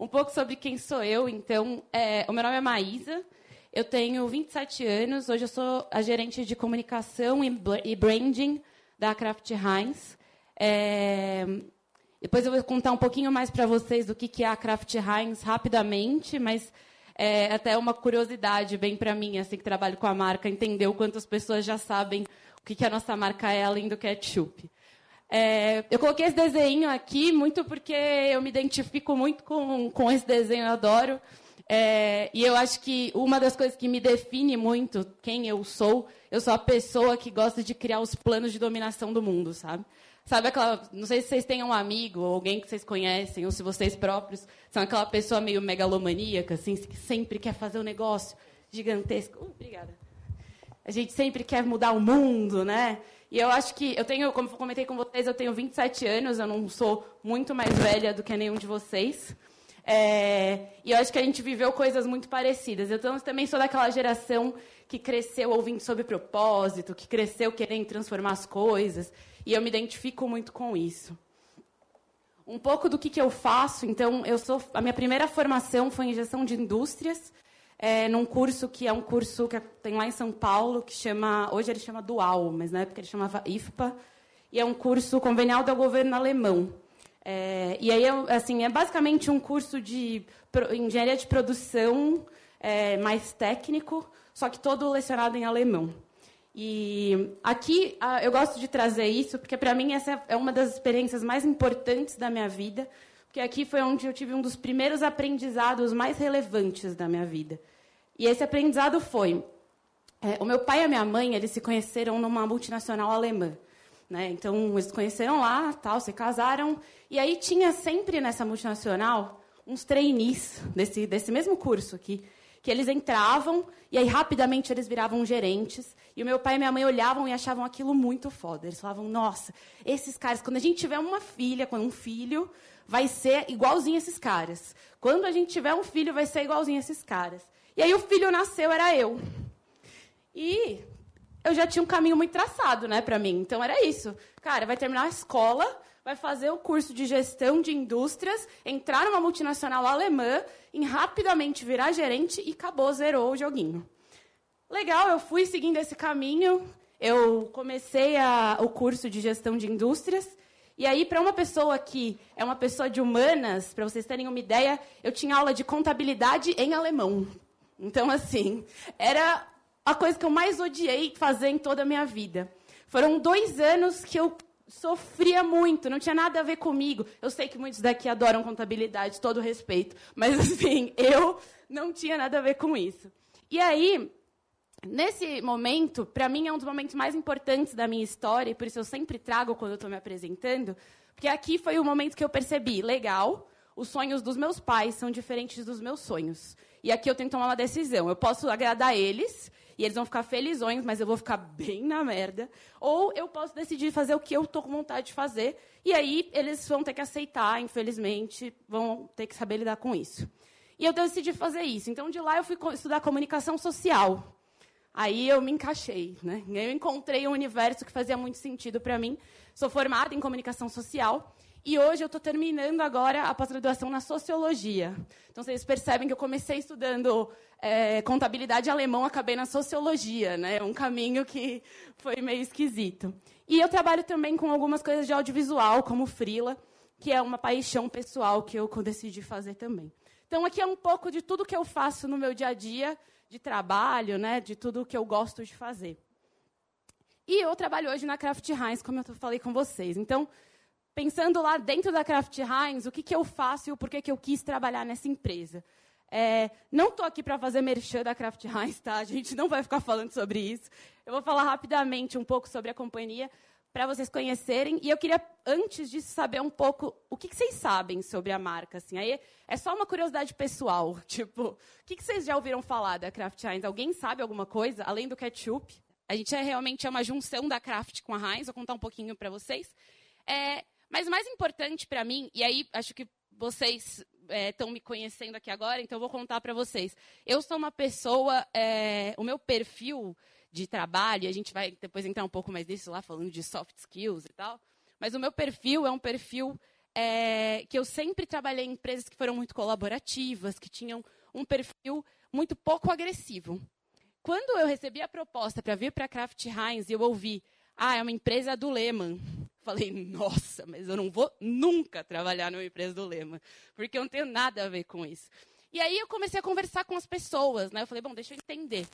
Um pouco sobre quem sou eu, então. É, o meu nome é Maísa, eu tenho 27 anos, hoje eu sou a gerente de comunicação e branding da Kraft Heinz. É, depois eu vou contar um pouquinho mais para vocês do que, que é a Kraft Heinz rapidamente, mas é até uma curiosidade bem para mim, assim que trabalho com a marca, entender o quanto as pessoas já sabem o que, que a nossa marca é além do ketchup. É, eu coloquei esse desenho aqui muito porque eu me identifico muito com, com esse desenho, eu adoro. É, e eu acho que uma das coisas que me define muito quem eu sou, eu sou a pessoa que gosta de criar os planos de dominação do mundo, sabe? Sabe aquela. Não sei se vocês têm um amigo, ou alguém que vocês conhecem, ou se vocês próprios são aquela pessoa meio megalomaníaca, assim, que sempre quer fazer um negócio gigantesco. Uh, obrigada. A gente sempre quer mudar o mundo, né? E eu acho que eu tenho, como comentei com vocês, eu tenho 27 anos, eu não sou muito mais velha do que nenhum de vocês. É, e eu acho que a gente viveu coisas muito parecidas. Eu também sou daquela geração que cresceu ouvindo sobre propósito, que cresceu querendo transformar as coisas. E eu me identifico muito com isso. Um pouco do que, que eu faço, então, eu sou a minha primeira formação foi em gestão de indústrias é, num curso que é um curso que tem lá em São Paulo, que chama, hoje ele chama Dual, mas na época ele chamava IFPA, e é um curso convenial do governo alemão. É, e aí, assim, é basicamente um curso de engenharia de produção é, mais técnico, só que todo lecionado em alemão. E aqui eu gosto de trazer isso, porque para mim essa é uma das experiências mais importantes da minha vida, porque aqui foi onde eu tive um dos primeiros aprendizados mais relevantes da minha vida. E esse aprendizado foi: é, o meu pai e a minha mãe eles se conheceram numa multinacional alemã. Né? Então, eles se conheceram lá, tal, se casaram. E aí tinha sempre nessa multinacional uns trainees desse, desse mesmo curso aqui, que eles entravam e aí rapidamente eles viravam gerentes. E o meu pai e minha mãe olhavam e achavam aquilo muito foda. Eles falavam: "Nossa, esses caras, quando a gente tiver uma filha, quando um filho, vai ser igualzinho esses caras. Quando a gente tiver um filho, vai ser igualzinho esses caras." E aí o filho nasceu, era eu. E eu já tinha um caminho muito traçado, né, para mim. Então era isso. Cara, vai terminar a escola, vai fazer o curso de gestão de indústrias, entrar numa multinacional alemã, em rapidamente virar gerente e acabou, zerou o joguinho. Legal, eu fui seguindo esse caminho. Eu comecei a, o curso de gestão de indústrias. E aí, para uma pessoa que é uma pessoa de humanas, para vocês terem uma ideia, eu tinha aula de contabilidade em alemão. Então, assim, era a coisa que eu mais odiei fazer em toda a minha vida. Foram dois anos que eu sofria muito, não tinha nada a ver comigo. Eu sei que muitos daqui adoram contabilidade, todo respeito, mas, assim, eu não tinha nada a ver com isso. E aí, nesse momento, para mim é um dos momentos mais importantes da minha história, e por isso eu sempre trago quando eu estou me apresentando, porque aqui foi o momento que eu percebi, legal, os sonhos dos meus pais são diferentes dos meus sonhos. E aqui eu tenho que tomar uma decisão. Eu posso agradar eles e eles vão ficar felizões, mas eu vou ficar bem na merda. Ou eu posso decidir fazer o que eu estou com vontade de fazer. E aí eles vão ter que aceitar, infelizmente, vão ter que saber lidar com isso. E eu decidi fazer isso. Então, de lá, eu fui estudar comunicação social. Aí eu me encaixei. Né? Eu encontrei um universo que fazia muito sentido para mim. Sou formada em comunicação social. E hoje eu estou terminando agora a pós-graduação na sociologia. Então vocês percebem que eu comecei estudando é, contabilidade alemão, acabei na sociologia, né? Um caminho que foi meio esquisito. E eu trabalho também com algumas coisas de audiovisual, como frila, que é uma paixão pessoal que eu decidi fazer também. Então aqui é um pouco de tudo que eu faço no meu dia a dia de trabalho, né? De tudo que eu gosto de fazer. E eu trabalho hoje na Kraft Heinz, como eu falei com vocês. Então pensando lá dentro da Kraft Heinz, o que, que eu faço e o porquê que eu quis trabalhar nessa empresa. É, não estou aqui para fazer merchan da Kraft Heinz, tá? A gente não vai ficar falando sobre isso. Eu vou falar rapidamente um pouco sobre a companhia para vocês conhecerem. E eu queria, antes disso, saber um pouco o que, que vocês sabem sobre a marca. Assim. Aí é só uma curiosidade pessoal. Tipo, o que, que vocês já ouviram falar da Kraft Heinz? Alguém sabe alguma coisa, além do ketchup? A gente é realmente é uma junção da Kraft com a Heinz. Vou contar um pouquinho para vocês. É, mas mais importante para mim, e aí acho que vocês estão é, me conhecendo aqui agora, então eu vou contar para vocês. Eu sou uma pessoa, é, o meu perfil de trabalho, a gente vai depois entrar um pouco mais nisso lá, falando de soft skills e tal, mas o meu perfil é um perfil é, que eu sempre trabalhei em empresas que foram muito colaborativas, que tinham um perfil muito pouco agressivo. Quando eu recebi a proposta para vir para a Kraft Heinz e eu ouvi, ah, é uma empresa do Lehman. Falei, nossa, mas eu não vou nunca trabalhar numa empresa do Lehman, porque eu não tenho nada a ver com isso. E aí eu comecei a conversar com as pessoas, né? Eu falei, bom, deixa eu entender.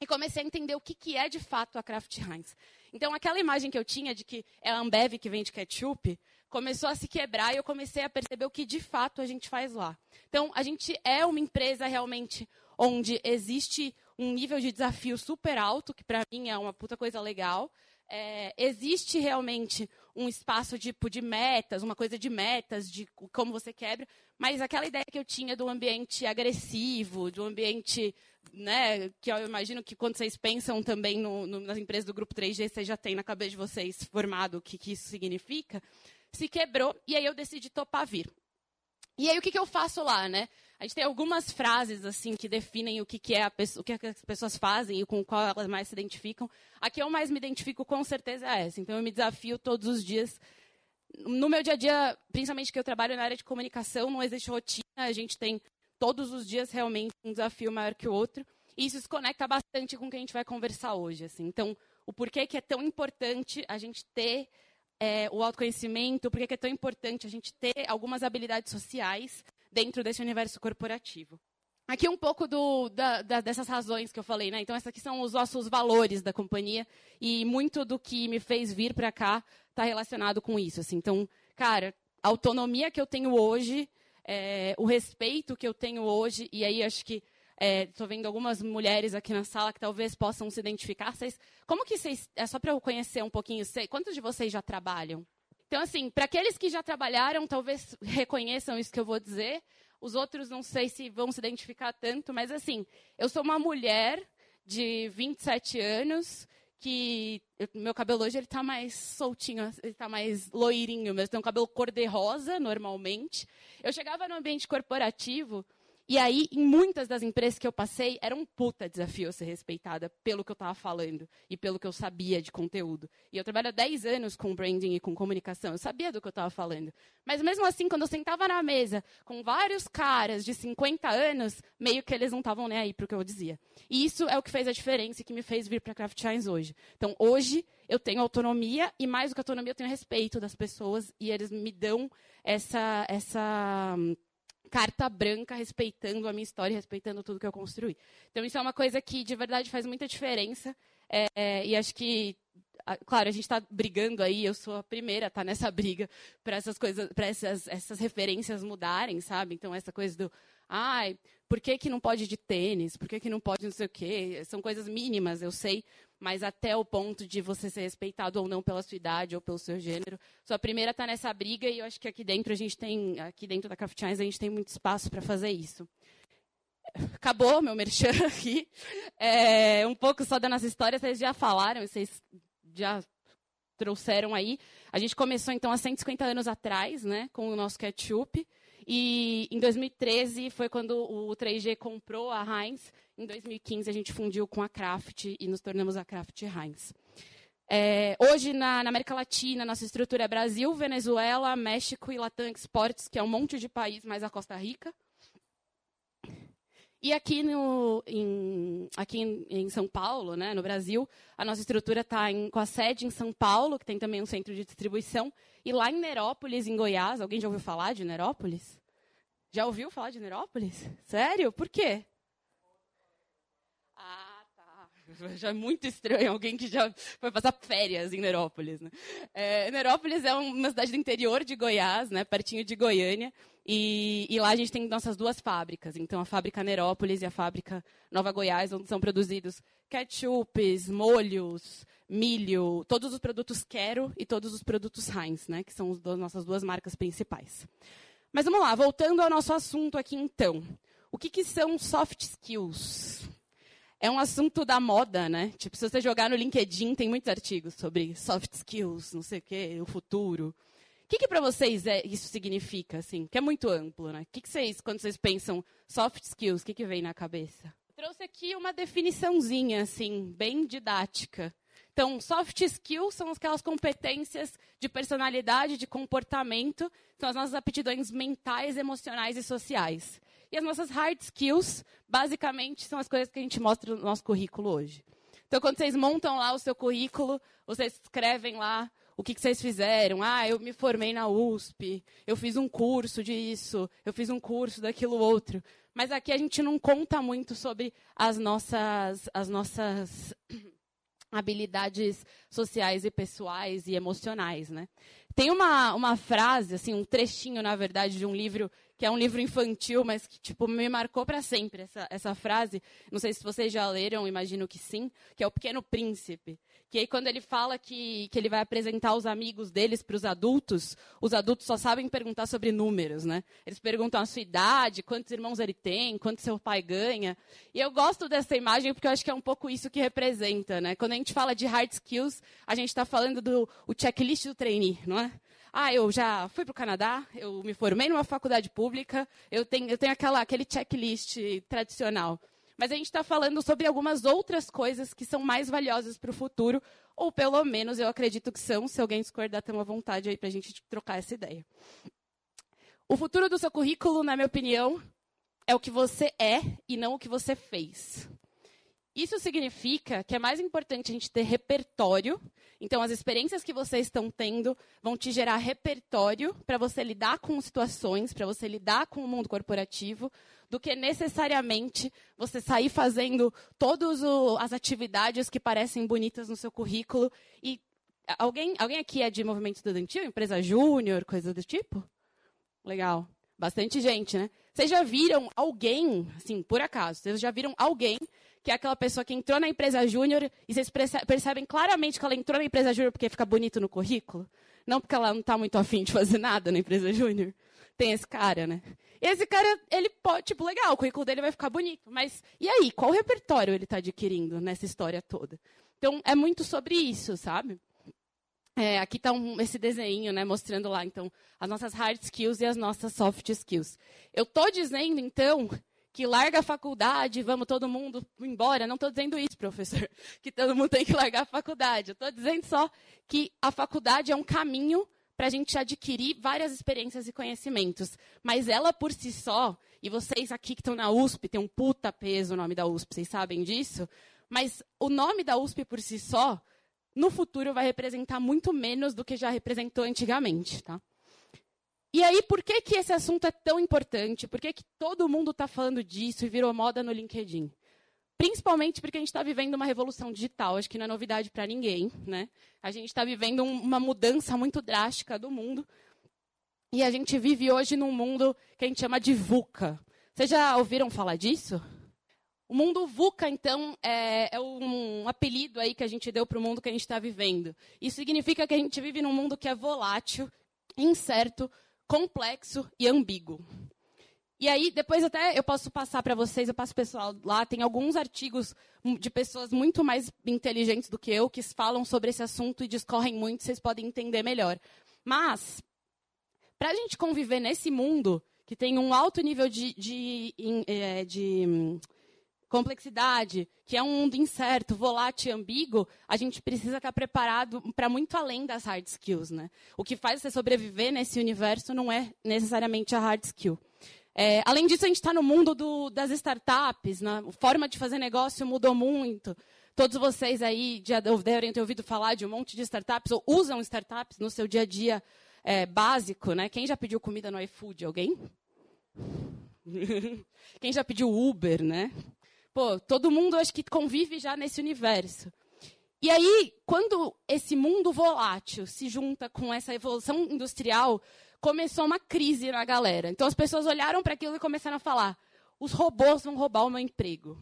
E comecei a entender o que, que é de fato a Kraft Heinz. Então, aquela imagem que eu tinha de que é a Ambev que vende ketchup, começou a se quebrar e eu comecei a perceber o que de fato a gente faz lá. Então, a gente é uma empresa realmente onde existe um nível de desafio super alto, que para mim é uma puta coisa legal. É, existe realmente um espaço tipo de metas, uma coisa de metas, de como você quebra, mas aquela ideia que eu tinha do ambiente agressivo, do ambiente, né, que eu imagino que quando vocês pensam também no, no, nas empresas do grupo 3G, vocês já têm na cabeça de vocês formado o que, que isso significa, se quebrou e aí eu decidi topar vir. E aí o que, que eu faço lá, né? A gente tem algumas frases assim que definem o que, que é a pessoa, o que as pessoas fazem e com qual elas mais se identificam. A que eu mais me identifico com certeza é essa. Então eu me desafio todos os dias. No meu dia a dia, principalmente que eu trabalho na área de comunicação, não existe rotina. A gente tem todos os dias realmente um desafio maior que o outro. E isso se conecta bastante com o que a gente vai conversar hoje. Assim. Então, o porquê que é tão importante a gente ter é, o autoconhecimento, porquê que é tão importante a gente ter algumas habilidades sociais dentro desse universo corporativo. Aqui um pouco do, da, da, dessas razões que eu falei, né? Então, esses aqui são os nossos valores da companhia e muito do que me fez vir para cá está relacionado com isso. Assim. Então, cara, a autonomia que eu tenho hoje, é, o respeito que eu tenho hoje, e aí acho que estou é, vendo algumas mulheres aqui na sala que talvez possam se identificar. Vocês, como que vocês, é só para eu conhecer um pouquinho, sei, quantos de vocês já trabalham? Então, assim, para aqueles que já trabalharam, talvez reconheçam isso que eu vou dizer. Os outros não sei se vão se identificar tanto, mas assim, eu sou uma mulher de 27 anos que meu cabelo hoje ele está mais soltinho, ele está mais loirinho, mas tem um cabelo cor de rosa normalmente. Eu chegava no ambiente corporativo e aí, em muitas das empresas que eu passei, era um puta desafio ser respeitada pelo que eu estava falando e pelo que eu sabia de conteúdo. E eu trabalho há 10 anos com branding e com comunicação, eu sabia do que eu estava falando. Mas mesmo assim, quando eu sentava na mesa com vários caras de 50 anos, meio que eles não estavam nem aí para o que eu dizia. E isso é o que fez a diferença e que me fez vir para Craft hoje. Então, hoje, eu tenho autonomia e, mais do que autonomia, eu tenho respeito das pessoas e eles me dão essa. essa carta branca respeitando a minha história, respeitando tudo que eu construí. Então isso é uma coisa que de verdade faz muita diferença é, é e acho que claro, a gente está brigando aí, eu sou a primeira a estar tá nessa briga para essas coisas, para essas, essas referências mudarem, sabe? Então, essa coisa do, ai, por que, que não pode de tênis? Por que, que não pode não sei o quê? São coisas mínimas, eu sei, mas até o ponto de você ser respeitado ou não pela sua idade ou pelo seu gênero. Sou a primeira a estar tá nessa briga e eu acho que aqui dentro a gente tem, aqui dentro da Craft a gente tem muito espaço para fazer isso acabou meu merchan aqui. É, um pouco só da nossa história, vocês já falaram, vocês já trouxeram aí. A gente começou, então, há 150 anos atrás, né, com o nosso ketchup. E em 2013 foi quando o 3G comprou a Heinz. Em 2015 a gente fundiu com a Kraft e nos tornamos a Kraft Heinz. É, hoje, na, na, América Latina, nossa estrutura é Brasil, Venezuela, México e Latam Exports, que é um monte de país, mais a Costa Rica. E aqui, no, em, aqui em, em, São Paulo, né, no Brasil, a nossa estrutura está com a sede em São Paulo, que tem também um centro de distribuição, e lá em Nerópolis, em Goiás. Alguém já ouviu falar de Nerópolis? Já ouviu falar de Nerópolis? Sério? Por quê? Já é muito estranho alguém que já foi passar férias em Nerópolis. Né? É, Nerópolis é uma cidade do interior de Goiás, né, pertinho de Goiânia. E, e, lá a gente tem nossas duas fábricas. Então, a fábrica Nerópolis e a fábrica Nova Goiás, onde são produzidos ketchups, molhos, milho, todos os produtos Quero e todos os produtos Heinz, né, que são as nossas duas marcas principais. Mas vamos lá, voltando ao nosso assunto aqui então. O que, que são soft skills? É um assunto da moda, né? Tipo, se você jogar no LinkedIn, tem muitos artigos sobre soft skills, não sei o quê, o futuro. O que, que para vocês é, isso significa, assim? Que é muito amplo, né? O que, que vocês, quando vocês pensam soft skills, o que, que vem na cabeça? Trouxe aqui uma definiçãozinha, assim, bem didática. Então, soft skills são aquelas competências de personalidade, de comportamento, são as nossas aptidões mentais, emocionais e sociais. As nossas hard skills, basicamente, são as coisas que a gente mostra no nosso currículo hoje. Então, quando vocês montam lá o seu currículo, vocês escrevem lá o que, que, vocês fizeram. Ah, eu me formei na USP, eu fiz um curso disso, eu fiz um curso daquilo outro. Mas aqui a gente não conta muito sobre as nossas, as nossas habilidades sociais e pessoais e emocionais, né? Tem uma, uma frase, assim, um trechinho, na verdade, de um livro que é um livro infantil, mas que tipo me marcou para sempre essa, essa frase. Não sei se vocês já leram, imagino que sim, que é o Pequeno Príncipe. Que aí quando ele fala que, que ele vai apresentar os amigos deles para os adultos, os adultos só sabem perguntar sobre números, né? Eles perguntam a sua idade, quantos irmãos ele tem, quanto seu pai ganha. E eu gosto dessa imagem porque eu acho que é um pouco isso que representa, né? Quando a gente fala de hard skills, a gente está falando do o checklist do trainee, não é? Ah, eu já fui para o Canadá, eu me formei numa faculdade pública, eu tenho, eu tenho aquela, aquele checklist tradicional. Mas a gente está falando sobre algumas outras coisas que são mais valiosas para o futuro, ou pelo menos eu acredito que são. Se alguém discordar, tem uma vontade aí para a gente trocar essa ideia. O futuro do seu currículo, na minha opinião, é o que você é e não o que você fez. Isso significa que é mais importante a gente ter repertório. Então, as experiências que vocês estão tendo vão te gerar repertório para você lidar com situações, para você lidar com o mundo corporativo, do que necessariamente você sair fazendo todas as atividades que parecem bonitas no seu currículo. E alguém, alguém aqui é de movimento estudantil, empresa júnior, coisa do tipo? Legal. Bastante gente, né? Vocês já viram alguém, assim, por acaso, vocês já viram alguém que é aquela pessoa que entrou na empresa júnior e vocês percebem claramente que ela entrou na empresa júnior porque fica bonito no currículo? Não porque ela não está muito afim de fazer nada na empresa júnior? Tem esse cara, né? E esse cara, ele pode, tipo, legal, o currículo dele vai ficar bonito. Mas e aí, qual repertório ele está adquirindo nessa história toda? Então, é muito sobre isso, sabe? É, aqui está um, esse desenho, né, mostrando lá, então, as nossas hard skills e as nossas soft skills. Eu estou dizendo, então, que larga a faculdade, vamos todo mundo embora. Não estou dizendo isso, professor, que todo mundo tem que largar a faculdade. Estou dizendo só que a faculdade é um caminho para a gente adquirir várias experiências e conhecimentos. Mas ela por si só, e vocês aqui que estão na USP, tem um puta peso o nome da USP, vocês sabem disso? Mas o nome da USP por si só, no futuro vai representar muito menos do que já representou antigamente, tá? E aí, por que, que esse assunto é tão importante? Por que, que todo mundo está falando disso e virou moda no LinkedIn? Principalmente porque a gente está vivendo uma revolução digital, acho que não é novidade para ninguém. Né? A gente está vivendo um, uma mudança muito drástica do mundo. E a gente vive hoje num mundo que a gente chama de VUCA. Vocês já ouviram falar disso? O mundo VUCA, então, é, é, um apelido aí que a gente deu para o mundo que a gente está vivendo. Isso significa que a gente vive num mundo que é volátil, incerto, complexo e ambíguo. E aí, depois até eu posso passar para vocês, eu passo pessoal lá, tem alguns artigos de pessoas muito mais inteligentes do que eu que falam sobre esse assunto e discorrem muito, vocês podem entender melhor. Mas, para a gente conviver nesse mundo, que tem um alto nível de, de, de, é, de complexidade, que é um mundo incerto, volátil e ambíguo, a gente precisa estar preparado para muito além das hard skills. Né? O que faz você sobreviver nesse universo não é necessariamente a hard skill. É, além disso, a gente está no mundo do, das startups, né? a forma de fazer negócio mudou muito. Todos vocês aí já devem ter ouvido falar de um monte de startups, ou usam startups no seu dia a dia é, básico. Né? Quem já pediu comida no iFood? Alguém? Quem já pediu Uber, né? Pô, todo mundo acho que convive já nesse universo. E aí, quando esse mundo volátil se junta com essa evolução industrial, começou uma crise na galera. Então as pessoas olharam para aquilo e começaram a falar: os robôs vão roubar o meu emprego.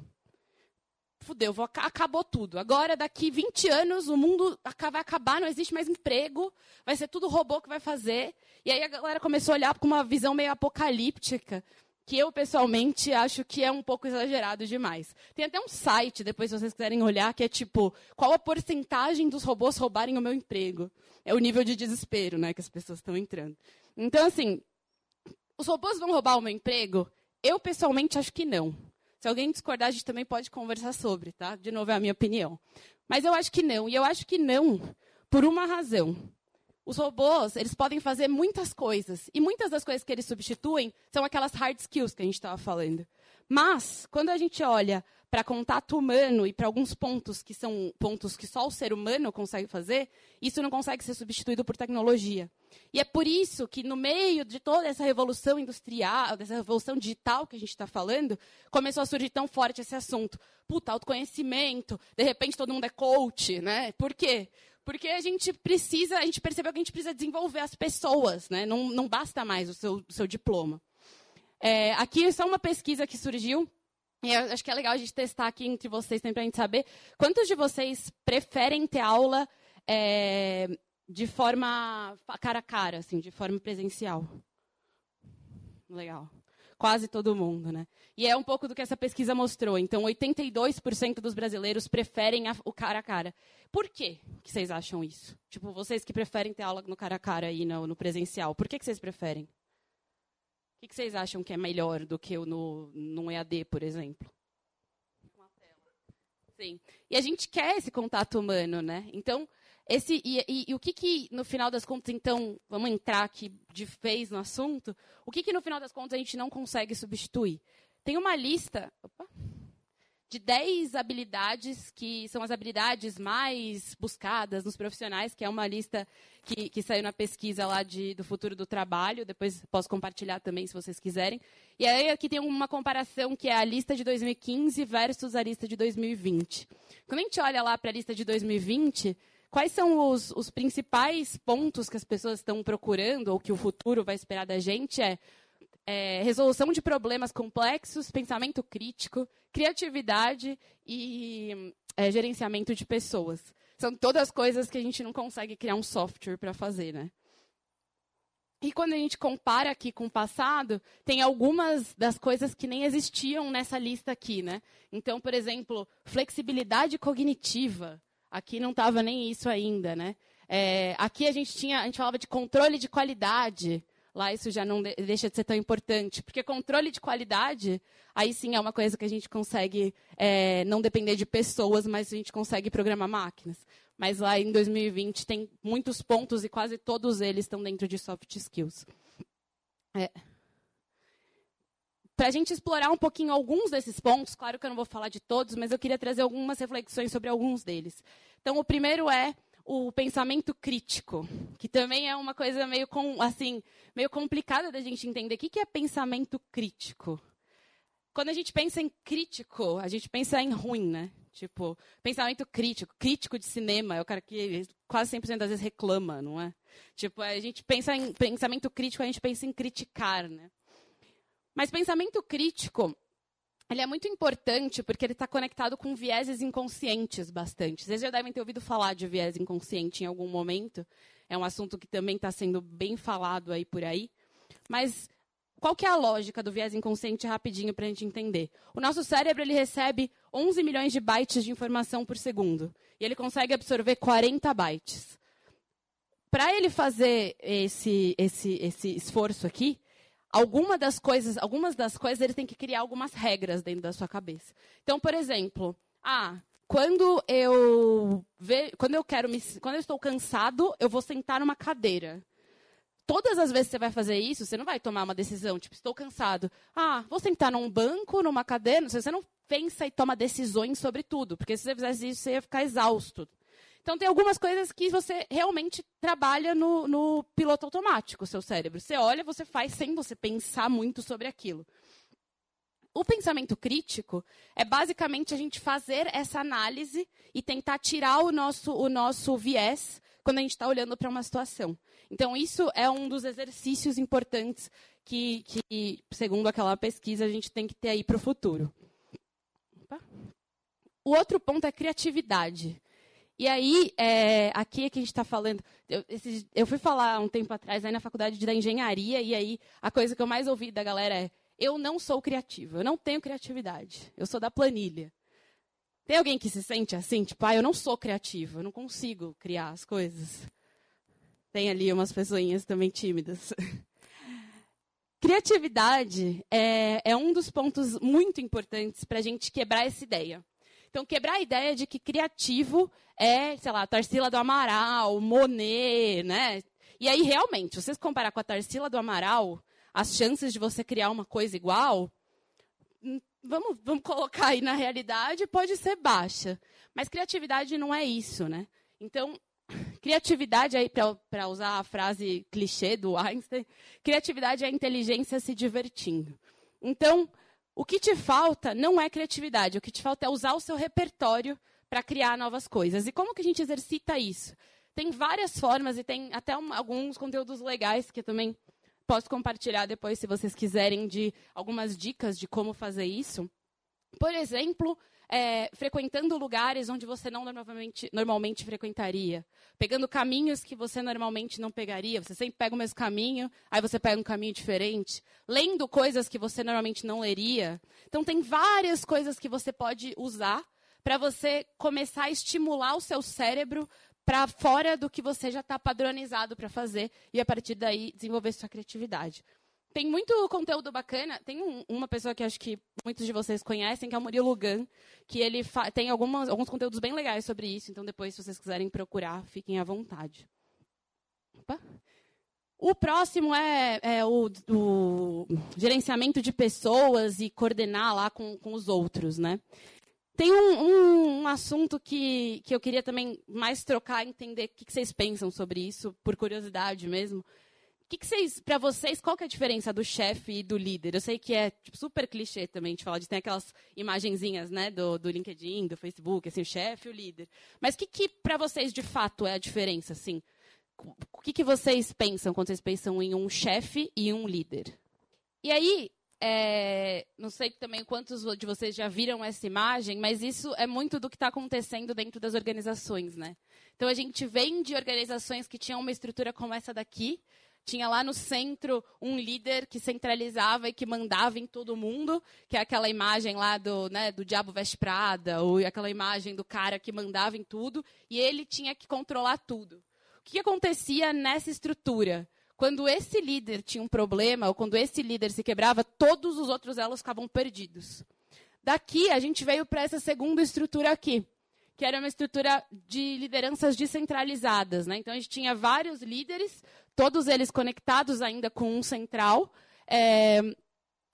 Fudeu, vou, acabou tudo. Agora, daqui 20 anos, o mundo vai acabar, não existe mais emprego, vai ser tudo robô que vai fazer. E aí a galera começou a olhar com uma visão meio apocalíptica que eu pessoalmente acho que é um pouco exagerado demais. Tem até um site, depois se vocês quiserem olhar, que é tipo, qual a porcentagem dos robôs roubarem o meu emprego? É o nível de desespero, né, que as pessoas estão entrando. Então, assim, os robôs vão roubar o meu emprego? Eu pessoalmente acho que não. Se alguém discordar, a gente também pode conversar sobre, tá? De novo, é a minha opinião. Mas eu acho que não. E eu acho que não por uma razão. Os robôs, eles podem fazer muitas coisas. E muitas das coisas que eles substituem são aquelas hard skills que a gente estava falando. Mas, quando a gente olha para contato humano e para alguns pontos que são pontos que só o ser humano consegue fazer, isso não consegue ser substituído por tecnologia. E é por isso que, no meio de toda essa revolução industrial, dessa revolução digital que a gente está falando, começou a surgir tão forte esse assunto. Puta, autoconhecimento, de repente todo mundo é coach, né? Por quê? Porque a gente precisa, a gente percebeu que a gente precisa desenvolver as pessoas, né? Não, não basta mais o seu, o seu diploma. É, aqui é só uma pesquisa que surgiu e acho que é legal a gente testar aqui entre vocês também para a gente saber quantos de vocês preferem ter aula é, de forma cara a cara, assim, de forma presencial. Legal. Quase todo mundo, né? E é um pouco do que essa pesquisa mostrou. Então, 82% dos brasileiros preferem a, o cara a cara. Por quê que vocês acham isso? Tipo, vocês que preferem ter aula no cara a cara e no, no presencial, por que, que vocês preferem? que, que vocês acham que é melhor do que no, no EAD, por exemplo? Sim. E a gente quer esse contato humano, né? Então, esse e, e, e, o que, que no final das contas, então, vamos entrar aqui de vez no assunto, o que, que no final das contas a gente não consegue substituir? Tem uma lista. Opa, de 10 habilidades que são as habilidades mais buscadas nos profissionais, que é uma lista que, que saiu na pesquisa lá de, do futuro do trabalho. Depois posso compartilhar também, se vocês quiserem. E aí aqui tem uma comparação que é a lista de 2015 versus a lista de 2020. Quando a gente olha lá para a lista de 2020, quais são os, os principais pontos que as pessoas estão procurando, ou que o futuro vai esperar da gente? É é, resolução de problemas complexos, pensamento crítico, criatividade e é, gerenciamento de pessoas. São todas coisas que a gente não consegue criar um software para fazer, né? E quando a gente compara aqui com o passado, tem algumas das coisas que nem existiam nessa lista aqui, né? Então, por exemplo, flexibilidade cognitiva. Aqui não estava nem isso ainda, né? É, aqui a gente tinha, a gente falava de controle de qualidade lá isso já não deixa de ser tão importante. Porque controle de qualidade, aí sim é uma coisa que a gente consegue é, não depender de pessoas, mas a gente consegue programar máquinas. Mas lá em 2020 tem muitos pontos e quase todos eles estão dentro de soft skills. É. Para a gente explorar um pouquinho alguns desses pontos, claro que eu não vou falar de todos, mas eu queria trazer algumas reflexões sobre alguns deles. Então, o primeiro é o pensamento crítico, que também é uma coisa meio, com, assim, meio complicada da gente entender. O que é pensamento crítico? Quando a gente pensa em crítico, a gente pensa em ruim, né? Tipo, pensamento crítico, crítico de cinema, é o cara que quase 100% das vezes reclama, não é? Tipo, a gente pensa em pensamento crítico, a gente pensa em criticar, né? Mas pensamento crítico ele é muito importante porque ele está conectado com vieses inconscientes bastante. Vocês já devem ter ouvido falar de viés inconsciente em algum momento. É um assunto que também está sendo bem falado aí por aí. Mas qual que é a lógica do viés inconsciente rapidinho para a gente entender? O nosso cérebro ele recebe 11 milhões de bytes de informação por segundo. E ele consegue absorver 40 bytes. Para ele fazer esse, esse, esse esforço aqui, alguma das coisas, algumas das coisas ele tem que criar algumas regras dentro da sua cabeça. Então, por exemplo, ah, quando eu ve, quando eu quero me, quando eu estou cansado, eu vou sentar numa cadeira. Todas as vezes que você vai fazer isso, você não vai tomar uma decisão, tipo, estou cansado. Ah, vou sentar num banco, numa cadeira. Você não pensa e toma decisões sobre tudo, porque se você fizesse isso, você ia ficar exausto. Então, tem algumas coisas que você realmente trabalha no, no piloto automático, seu cérebro. Você olha, você faz sem você pensar muito sobre aquilo. O pensamento crítico é basicamente a gente fazer essa análise e tentar tirar o nosso, o nosso viés quando a gente está olhando para uma situação. Então, isso é um dos exercícios importantes que, que, segundo aquela pesquisa, a gente tem que ter aí para o futuro. O outro ponto é criatividade. E aí, é, aqui é que a gente está falando. Eu, esse, eu, fui falar um tempo atrás aí na faculdade da engenharia, e aí a coisa que eu mais ouvi da galera é: eu não sou criativo, eu não tenho criatividade, eu sou da planilha. Tem alguém que se sente assim, tipo, ah, eu não sou criativo, eu não consigo criar as coisas? Tem ali umas pessoinhas também tímidas. Criatividade é, é um dos pontos muito importantes para a gente quebrar essa ideia. Então, quebrar a ideia de que criativo é, sei lá, Tarsila do Amaral, Monet, né? E aí, realmente, se vocês comparar com a Tarsila do Amaral, as chances de você criar uma coisa igual, hum, vamos, vamos colocar aí na realidade, pode ser baixa. Mas criatividade não é isso, né? Então, criatividade, aí para usar a frase clichê do Einstein, criatividade é a inteligência se divertindo. Então, o que te falta não é criatividade, o que te falta é usar o seu repertório para criar novas coisas. E como que a gente exercita isso? Tem várias formas e tem até um, alguns conteúdos legais que eu também posso compartilhar depois, se vocês quiserem, de algumas dicas de como fazer isso. Por exemplo, é, frequentando lugares onde você não normalmente, normalmente frequentaria. Pegando caminhos que você normalmente não pegaria. Você sempre pega o mesmo caminho, aí você pega um caminho diferente. Lendo coisas que você normalmente não leria. Então, tem várias coisas que você pode usar para você começar a estimular o seu cérebro para fora do que você já está padronizado para fazer e a partir daí desenvolver sua criatividade. Tem muito conteúdo bacana. Tem um, uma pessoa que acho que muitos de vocês conhecem, que é o Murilo Gun, que ele tem algumas, alguns conteúdos bem legais sobre isso. Então, depois, se vocês quiserem procurar, fiquem à vontade. Opa. O próximo é, é o, o, gerenciamento de pessoas e coordenar lá com, com os outros, né? Tem um, um, um, assunto que, que eu queria também mais trocar, entender o que, que vocês pensam sobre isso, por curiosidade mesmo. Que, que vocês, para vocês, qual que é a diferença do chefe e do líder? Eu sei que é tipo, super clichê também de falar de tem aquelas imagenzinhas, né, do, do LinkedIn, do Facebook, assim, o chefe e o líder. Mas o que, que para vocês de fato é a diferença, assim? O que, que vocês pensam quando vocês pensam em um chefe e um líder? E aí, é, não sei também quantos de vocês já viram essa imagem, mas isso é muito do que está acontecendo dentro das organizações, né? Então a gente vem de organizações que tinham uma estrutura como essa daqui, tinha lá no centro um líder que centralizava e que mandava em todo mundo, que é aquela imagem lá do, né, do Diabo Veste Prada, ou aquela imagem do cara que mandava em tudo, e ele tinha que controlar tudo. O que acontecia nessa estrutura? Quando esse líder tinha um problema, ou quando esse líder se quebrava, todos os outros elos ficavam perdidos. Daqui, a gente veio para essa segunda estrutura aqui, que era uma estrutura de lideranças descentralizadas. Né? Então, a gente tinha vários líderes, todos eles conectados ainda com um central, é,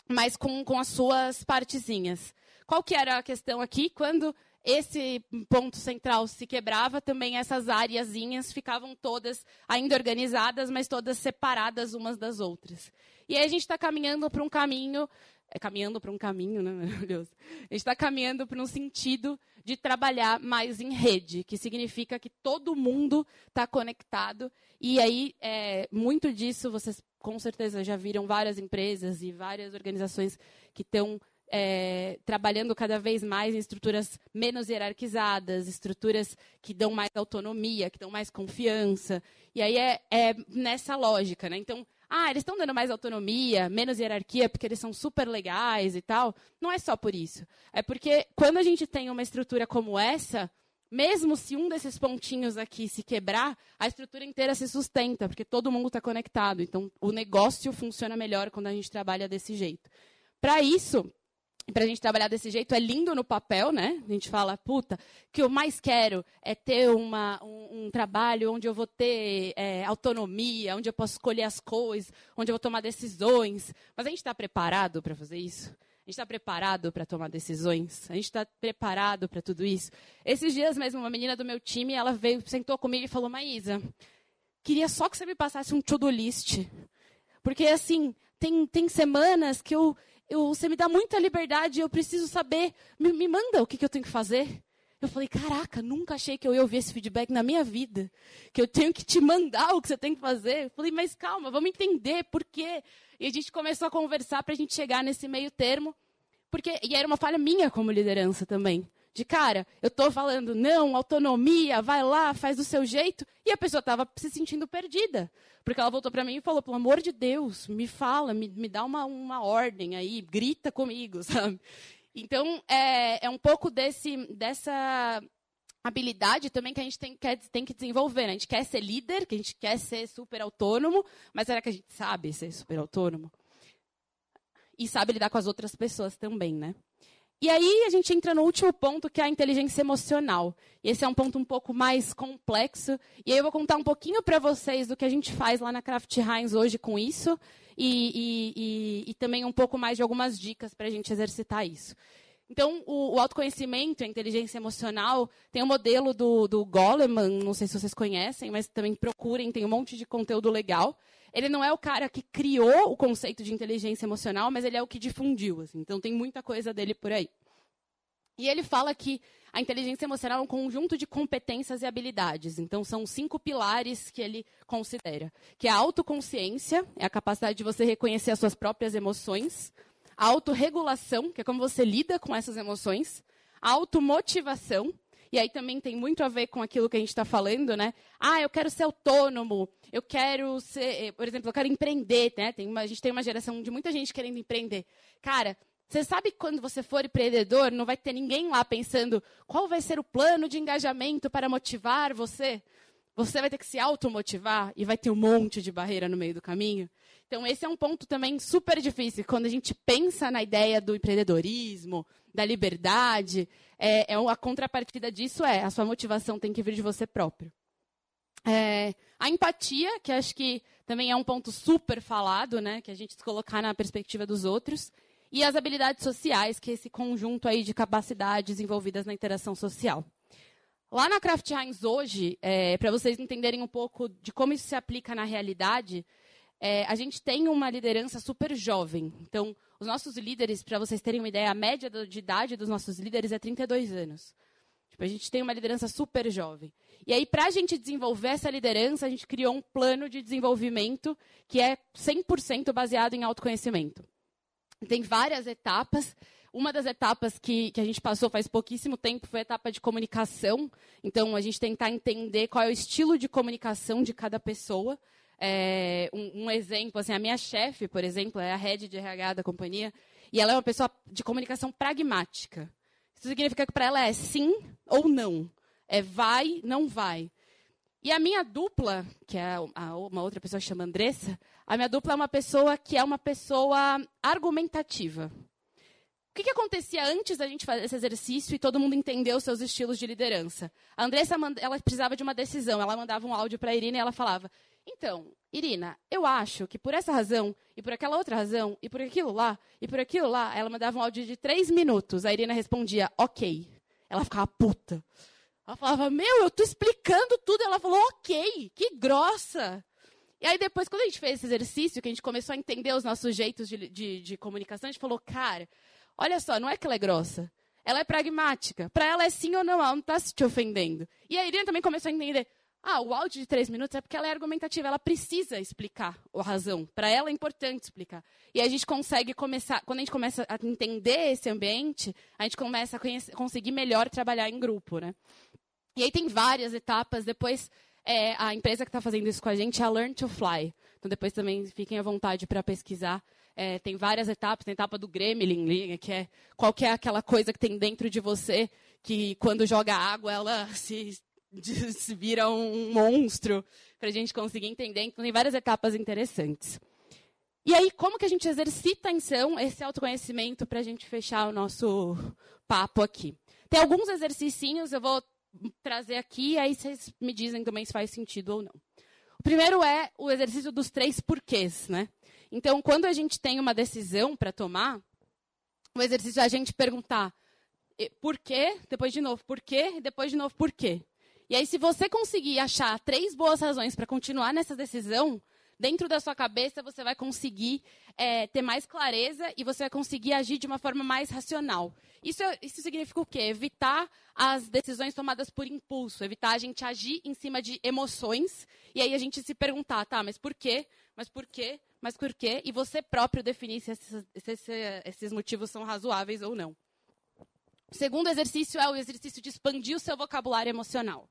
mas com, com as suas partezinhas. Qual que era a questão aqui? Quando esse ponto central se quebrava, também essas áreazinhas ficavam todas ainda organizadas, mas todas separadas umas das outras. E aí a gente está caminhando para um caminho, é, caminhando para um caminho, né, meu Deus? A gente está caminhando para um sentido de trabalhar mais em rede, que significa que todo mundo está conectado. E aí, é, muito disso, vocês com certeza já viram várias empresas e várias organizações que estão é, trabalhando cada vez mais em estruturas menos hierarquizadas, estruturas que dão mais autonomia, que dão mais confiança. E aí é, é nessa lógica, né? Então, ah, eles estão dando mais autonomia, menos hierarquia, porque eles são super legais e tal. Não é só por isso. É porque quando a gente tem uma estrutura como essa, mesmo se um desses pontinhos aqui se quebrar, a estrutura inteira se sustenta, porque todo mundo está conectado. Então, o negócio funciona melhor quando a gente trabalha desse jeito. Para isso, para a gente trabalhar desse jeito é lindo no papel, né? A gente fala, puta, o que eu mais quero é ter uma, um, um trabalho onde eu vou ter é, autonomia, onde eu posso escolher as coisas, onde eu vou tomar decisões. Mas a gente está preparado para fazer isso? Gente está preparado para tomar decisões? A gente está preparado para tudo isso? Esses dias mesmo, uma menina do meu time, ela veio, sentou comigo e falou, Maísa, queria só que você me passasse um to-do list. Porque, assim, tem, tem semanas que eu, eu, você me dá muita liberdade, eu preciso saber, me, me manda o que, que eu tenho que fazer. Eu falei, caraca, nunca achei que eu ia ouvir esse feedback na minha vida. Que eu tenho que te mandar o que você tem que fazer. Eu falei, mas calma, vamos entender por quê. E a gente começou a conversar para a gente chegar nesse meio termo. Porque, e era uma falha minha como liderança também. De cara, eu estou falando, não, autonomia, vai lá, faz do seu jeito. E a pessoa estava se sentindo perdida. Porque ela voltou para mim e falou, pelo amor de Deus, me fala, me, me dá uma, uma ordem aí, grita comigo, sabe? Então, é, é um pouco desse, dessa habilidade também que a gente tem, quer, tem que desenvolver. Né? A gente quer ser líder, que a gente quer ser super autônomo, mas será que a gente sabe ser super autônomo? E sabe lidar com as outras pessoas também, né? E aí a gente entra no último ponto, que é a inteligência emocional. E esse é um ponto um pouco mais complexo. E aí eu vou contar um pouquinho para vocês do que a gente faz lá na Kraft Heinz hoje com isso. E, e, e, e também um pouco mais de algumas dicas para a gente exercitar isso. Então, o, o, autoconhecimento, a inteligência emocional, tem o um modelo do, do Goleman, não sei se vocês conhecem, mas também procurem, tem um monte de conteúdo legal. Ele não é o cara que criou o conceito de inteligência emocional, mas ele é o que difundiu. Assim, então, tem muita coisa dele por aí. E ele fala que a inteligência emocional é um conjunto de competências e habilidades. Então, são cinco pilares que ele considera. Que é a autoconsciência, é a capacidade de você reconhecer as suas próprias emoções a autorregulação, que é como você lida com essas emoções, a automotivação, e aí também tem muito a ver com aquilo que a gente está falando, né? Ah, eu quero ser autônomo, eu quero ser, eh, por exemplo, eu quero empreender, né? Tem uma, a gente tem uma geração de muita gente querendo empreender. Cara, você sabe que quando você for empreendedor, não vai ter ninguém lá pensando qual vai ser o plano de engajamento para motivar você? Você vai ter que se automotivar e vai ter um monte de barreira no meio do caminho. Então, esse é um ponto também super difícil. Quando a gente pensa na ideia do empreendedorismo, da liberdade, é, é a contrapartida disso é a sua motivação tem que vir de você próprio. É, a empatia, que acho que também é um ponto super falado, né, que a gente se colocar na perspectiva dos outros, e as habilidades sociais, que é esse conjunto aí de capacidades envolvidas na interação social. Lá na Kraft Heinz hoje, é, para vocês entenderem um pouco de como isso se aplica na realidade, é, a gente tem uma liderança super jovem. Então, os nossos líderes, para vocês terem uma ideia, a média de idade dos nossos líderes é 32 anos. Tipo, a gente tem uma liderança super jovem. E aí, para a gente desenvolver essa liderança, a gente criou um plano de desenvolvimento que é 100% baseado em autoconhecimento. Tem várias etapas. Uma das etapas que, que a gente passou faz pouquíssimo tempo foi a etapa de comunicação. Então, a gente tentar entender qual é o estilo de comunicação de cada pessoa. É, um, um, exemplo, assim, a minha chefe, por exemplo, é a head de RH da companhia, e ela é uma pessoa de comunicação pragmática. Isso significa que para ela é sim ou não. É vai, não vai. E a minha dupla, que é uma outra pessoa que chama Andressa, a minha dupla é uma pessoa que é uma pessoa argumentativa. O que, que, acontecia antes da gente fazer esse exercício e todo mundo entender os seus estilos de liderança? A Andressa ela precisava de uma decisão. Ela mandava um áudio para a Irina e ela falava: então, Irina, eu acho que por essa razão, e por aquela outra razão, e por aquilo lá, e por aquilo lá, ela mandava um áudio de três minutos. A Irina respondia, ok. Ela ficava puta. Ela falava, meu, eu tô explicando tudo. Ela falou, ok, que grossa. E aí depois, quando a gente fez esse exercício, que a gente começou a entender os nossos jeitos de, de, de comunicação, a gente falou, cara, olha só, não é que ela é grossa. Ela é pragmática. Para ela é sim ou não, ela não está te ofendendo. E a Irina também começou a entender, ah, o áudio de três minutos é porque ela é argumentativa, ela precisa explicar a razão. Para ela é importante explicar. E a gente consegue começar, quando a gente começa a entender esse ambiente, a gente começa a conhecer, conseguir melhor trabalhar em grupo, né? E aí tem várias etapas. Depois, é, a empresa que está fazendo isso com a gente é a Learn to Fly. Então depois também fiquem à vontade para pesquisar. É, tem várias etapas. Tem a etapa do Gremlin, que é qual que é aquela coisa que tem dentro de você que quando joga água ela se se vira um monstro para a gente conseguir entender. Então, tem várias etapas interessantes. E aí, como que a gente exercita, então, esse autoconhecimento para a gente fechar o nosso papo aqui? Tem alguns exercícios, eu vou trazer aqui, aí vocês me dizem também se faz sentido ou não. O primeiro é o exercício dos três porquês, né? Então, quando a gente tem uma decisão para tomar, o exercício é a gente perguntar por quê, depois de novo, por quê, depois de novo, por quê. E aí, se você conseguir achar três boas razões para continuar nessa decisão, dentro da sua cabeça você vai conseguir é, ter mais clareza e você vai conseguir agir de uma forma mais racional. Isso, isso significa o quê? Evitar as decisões tomadas por impulso, evitar a gente agir em cima de emoções e aí a gente se perguntar, tá, mas por quê? Mas por quê? Mas por quê? E você próprio definir se esses, se esses motivos são razoáveis ou não. O segundo exercício é o exercício de expandir o seu vocabulário emocional.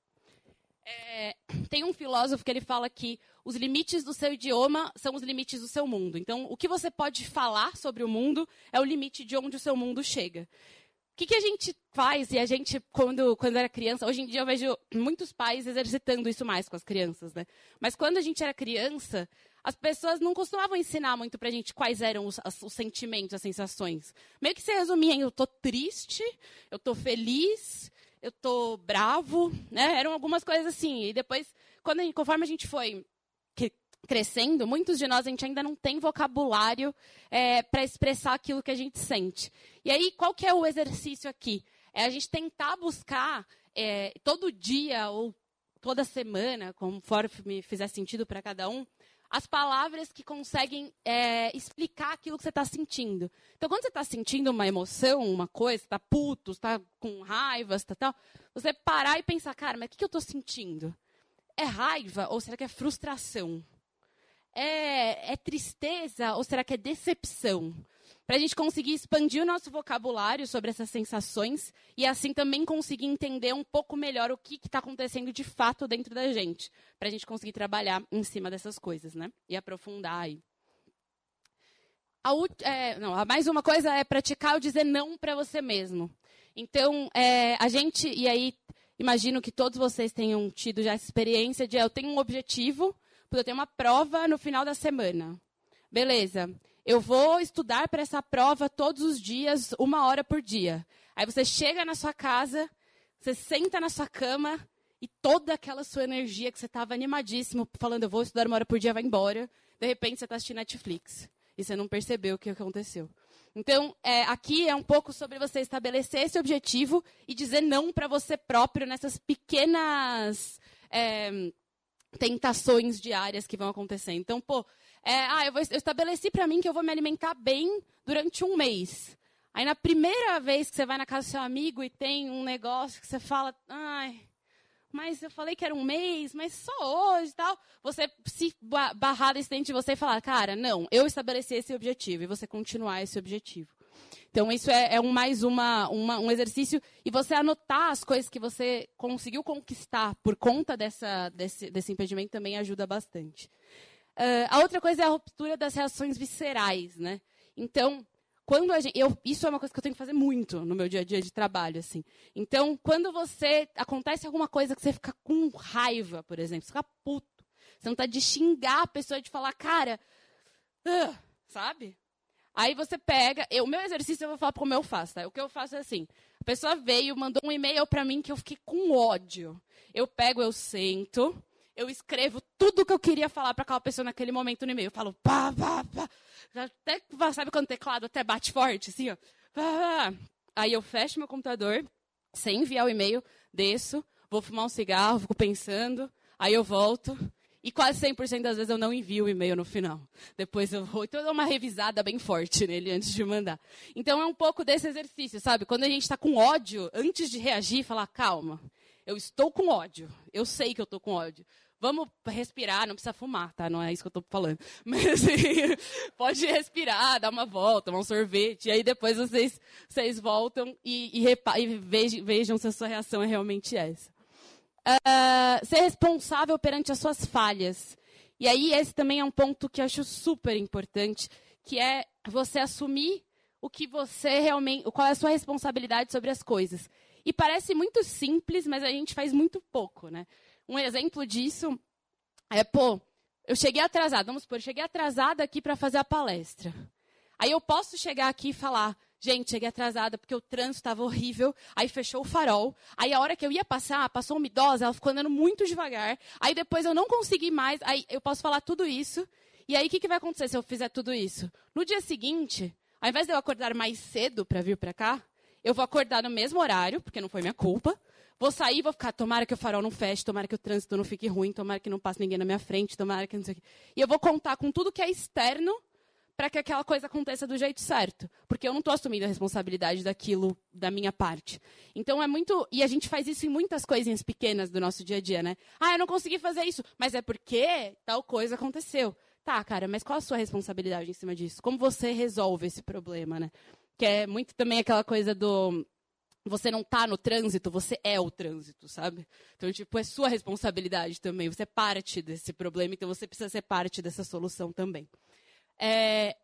É, tem um filósofo que ele fala que os limites do seu idioma são os limites do seu mundo. Então, o que você pode falar sobre o mundo é o limite de onde o seu mundo chega. O que, que a gente faz? E a gente, quando, quando era criança, hoje em dia eu vejo muitos pais exercitando isso mais com as crianças, né? Mas quando a gente era criança, as pessoas não costumavam ensinar muito pra gente quais eram os, os sentimentos, as sensações. Meio que se resumia em eu tô triste, eu tô feliz, eu tô bravo, né? Eram algumas coisas assim. E depois, quando, conforme a gente foi crescendo, muitos de nós a gente ainda não tem vocabulário é, para expressar aquilo que a gente sente. E aí, qual que é o exercício aqui? É a gente tentar buscar é, todo dia ou toda semana, conforme fizer sentido para cada um, as palavras que conseguem é, explicar aquilo que você está sentindo. Então, quando você está sentindo uma emoção, uma coisa, está puto, está com raiva, está tal, você parar e pensar, cara, mas o que, que eu estou sentindo? É raiva ou será que é frustração? É, é tristeza ou será que é decepção? Para a gente conseguir expandir o nosso vocabulário sobre essas sensações e assim também conseguir entender um pouco melhor o que está acontecendo de fato dentro da gente. Para a gente conseguir trabalhar em cima dessas coisas, né? E aprofundar aí. A, é, não, mais uma coisa é praticar o dizer não para você mesmo. Então, é, a gente, e aí imagino que todos vocês tenham tido já essa experiência de eu tenho um objetivo, eu tenho uma prova no final da semana. Beleza. Eu vou estudar para essa prova todos os dias, uma hora por dia. Aí você chega na sua casa, você senta na sua cama e toda aquela sua energia que você estava animadíssimo, falando eu vou estudar uma hora por dia, vai embora. De repente você está assistindo Netflix e você não percebeu o que aconteceu. Então, é, aqui é um pouco sobre você estabelecer esse objetivo e dizer não para você próprio nessas pequenas é, tentações diárias que vão acontecer. Então, pô, é, ah, eu, vou, eu estabeleci para mim que eu vou me alimentar bem durante um mês. Aí, na primeira vez que você vai na casa do seu amigo e tem um negócio que você fala, ai, mas eu falei que era um mês, mas só hoje e tal. Você se barrar desse dente de você e falar, cara, não, eu estabeleci esse objetivo e você continuar esse objetivo. Então, isso é, é um, mais uma, uma, um exercício. E você anotar as coisas que você conseguiu conquistar por conta dessa, desse, desse impedimento também ajuda bastante. Uh, a outra coisa é a ruptura das reações viscerais, né? Então, quando a gente, eu, isso é uma coisa que eu tenho que fazer muito no meu dia a dia de trabalho, assim. Então, quando você acontece alguma coisa que você fica com raiva, por exemplo, você fica puto, você não tá de xingar a pessoa de falar, cara, uh, sabe? Aí você pega, o meu exercício eu vou falar como eu faço, tá? O que eu faço é assim: a pessoa veio, mandou um e-mail para mim que eu fiquei com ódio. Eu pego, eu sento, eu escrevo tudo que eu queria falar para aquela pessoa naquele momento no e-mail. Eu falo, pá, pá, pá. Até, sabe quando o teclado até bate forte, assim, ó. Pá, pá. Aí eu fecho meu computador, sem enviar o e-mail, desço, vou fumar um cigarro, fico pensando, aí eu volto. E quase 100% das vezes eu não envio o e-mail no final. Depois eu vou, então eu dou uma revisada bem forte nele antes de mandar. Então é um pouco desse exercício, sabe? Quando a gente está com ódio, antes de reagir, falar, calma, eu estou com ódio. Eu sei que eu estou com ódio. Vamos respirar, não precisa fumar, tá? Não é isso que eu estou falando. Mas assim, pode respirar, dar uma volta, tomar um sorvete. E aí depois vocês, vocês voltam e, e, e vejam, vejam, se a sua reação é realmente essa. Uh, ser responsável perante as suas falhas. E aí esse também é um ponto que eu acho super importante, que é você assumir o que você realmente, qual é a sua responsabilidade sobre as coisas. E parece muito simples, mas a gente faz muito pouco, né? Um exemplo disso é, pô, eu cheguei atrasada, vamos supor, cheguei atrasada aqui para fazer a palestra. Aí eu posso chegar aqui e falar, gente, cheguei atrasada porque o trânsito estava horrível, aí fechou o farol, aí a hora que eu ia passar, passou uma idosa, ela ficou andando muito devagar, aí depois eu não consegui mais, aí eu posso falar tudo isso, e aí o que, que vai acontecer se eu fizer tudo isso? No dia seguinte, ao invés de eu acordar mais cedo para vir para cá, eu vou acordar no mesmo horário, porque não foi minha culpa, Vou sair, vou ficar, tomara que o farol não feche, tomara que o trânsito não fique ruim, tomara que não passe ninguém na minha frente, tomara que não sei o quê. E eu vou contar com tudo que é externo para que aquela coisa aconteça do jeito certo. Porque eu não estou assumindo a responsabilidade daquilo da minha parte. Então é muito. E a gente faz isso em muitas coisinhas pequenas do nosso dia a dia, né? Ah, eu não consegui fazer isso, mas é porque tal coisa aconteceu. Tá, cara, mas qual a sua responsabilidade em cima disso? Como você resolve esse problema, né? Que é muito também aquela coisa do você não está no trânsito, você é o trânsito, sabe? Então, tipo, é sua responsabilidade também. Você é parte desse problema, então você precisa ser parte dessa solução também. É...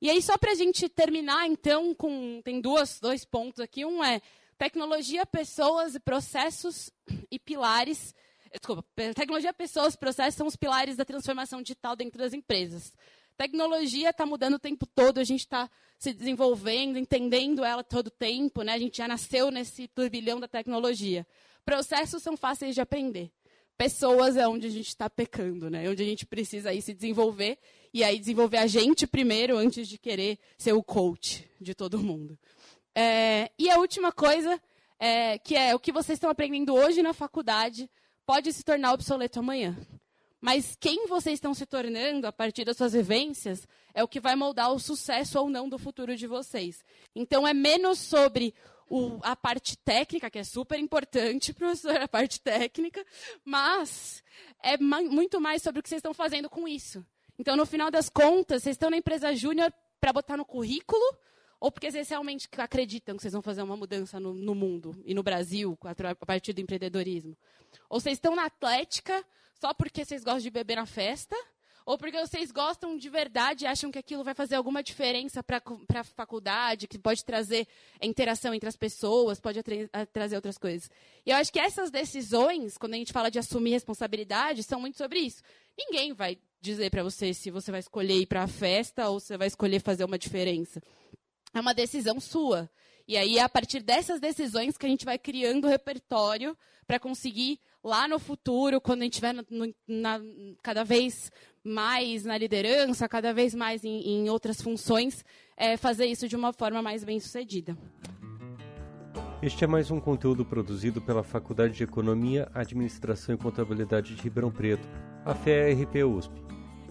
E aí, só para a gente terminar, então, com tem duas, dois pontos aqui. Um é tecnologia, pessoas e processos e pilares. Desculpa, tecnologia, pessoas, processos são os pilares da transformação digital dentro das empresas. Tecnologia está mudando o tempo todo, a gente está se desenvolvendo, entendendo ela todo o tempo, né? a gente já nasceu nesse turbilhão da tecnologia. Processos são fáceis de aprender. Pessoas é onde a gente está pecando, né? É onde a gente precisa aí se desenvolver e aí desenvolver a gente primeiro antes de querer ser o coach de todo mundo. É, e a última coisa, é, que é o que vocês estão aprendendo hoje na faculdade, pode se tornar obsoleto amanhã. Mas quem vocês estão se tornando a partir das suas vivências é o que vai moldar o sucesso ou não do futuro de vocês. Então é menos sobre o, a parte técnica, que é super importante, professor, a parte técnica, mas é ma muito mais sobre o que vocês estão fazendo com isso. Então, no final das contas, vocês estão na empresa júnior para botar no currículo ou porque vocês realmente acreditam que vocês vão fazer uma mudança no, no mundo e no Brasil a partir do empreendedorismo? Ou vocês estão na Atlética só porque vocês gostam de beber na festa? Ou porque vocês gostam de verdade e acham que aquilo vai fazer alguma diferença para a faculdade, que pode trazer interação entre as pessoas, pode trazer outras coisas. E eu acho que essas decisões, quando a gente fala de assumir responsabilidade, são muito sobre isso. Ninguém vai dizer para você se você vai escolher ir para a festa ou se vai escolher fazer uma diferença. É uma decisão sua. E aí é a partir dessas decisões que a gente vai criando repertório para conseguir lá no futuro, quando a gente estiver cada vez mais na liderança, cada vez mais em, em outras funções, é, fazer isso de uma forma mais bem sucedida. Este é mais um conteúdo produzido pela Faculdade de Economia, Administração e Contabilidade de Ribeirão Preto, a FEA-RP USP.